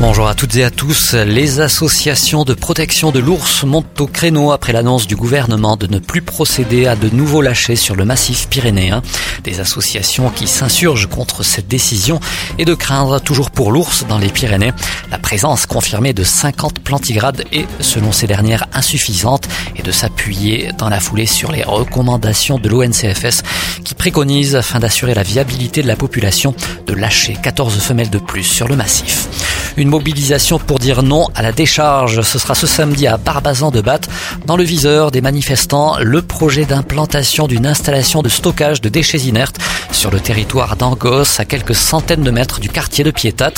Bonjour à toutes et à tous. Les associations de protection de l'ours montent au créneau après l'annonce du gouvernement de ne plus procéder à de nouveaux lâchers sur le massif pyrénéen. Des associations qui s'insurgent contre cette décision et de craindre toujours pour l'ours dans les Pyrénées la présence confirmée de 50 plantigrades et, selon ces dernières, insuffisante et de s'appuyer dans la foulée sur les recommandations de l'ONCFS qui préconise, afin d'assurer la viabilité de la population, de lâcher 14 femelles de plus sur le massif. Une mobilisation pour dire non à la décharge. Ce sera ce samedi à Barbazan de Batte. Dans le viseur des manifestants, le projet d'implantation d'une installation de stockage de déchets inertes sur le territoire d'Angos, à quelques centaines de mètres du quartier de Piétat.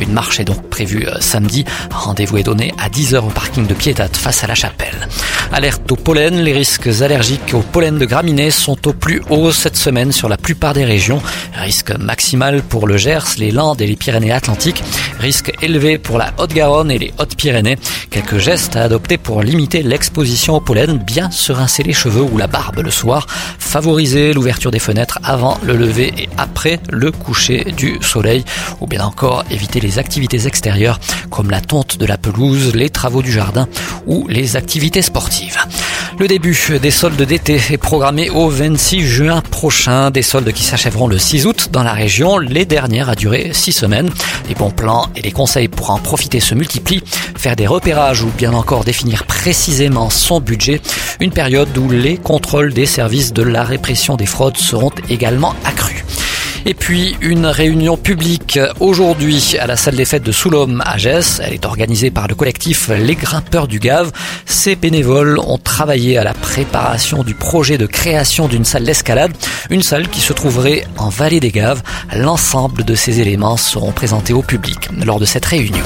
Une marche est donc prévue euh, samedi. Rendez-vous est donné à 10h au parking de Piétat face à la chapelle. Alerte au pollen. Les risques allergiques au pollen de graminées sont au plus haut cette semaine sur la plupart des régions. Risque maximal pour le Gers, les Landes et les Pyrénées-Atlantiques. Risque élevé pour la Haute-Garonne et les Hautes-Pyrénées. Quelques gestes à adopter pour limiter l'exposition au pollen. Bien se rincer les cheveux ou la barbe le soir. Favoriser l'ouverture des fenêtres avant le lever et après le coucher du soleil. Ou bien encore éviter les activités extérieures comme la tonte de la pelouse, les travaux du jardin ou les activités sportives. Le début des soldes d'été est programmé au 26 juin prochain. Des soldes qui s'achèveront le 6 août dans la région. Les dernières à durer 6 semaines. Les bons plans et les conseils pour en profiter se multiplient. Faire des repérages ou bien encore définir précisément son budget. Une période où les contrôles des services de la répression des fraudes seront également accrus. Et puis une réunion publique aujourd'hui à la salle des fêtes de Soulhomme à Gès. Elle est organisée par le collectif Les Grimpeurs du Gave. Ces bénévoles ont travaillé à la préparation du projet de création d'une salle d'escalade, une salle qui se trouverait en vallée des Gaves. L'ensemble de ces éléments seront présentés au public lors de cette réunion.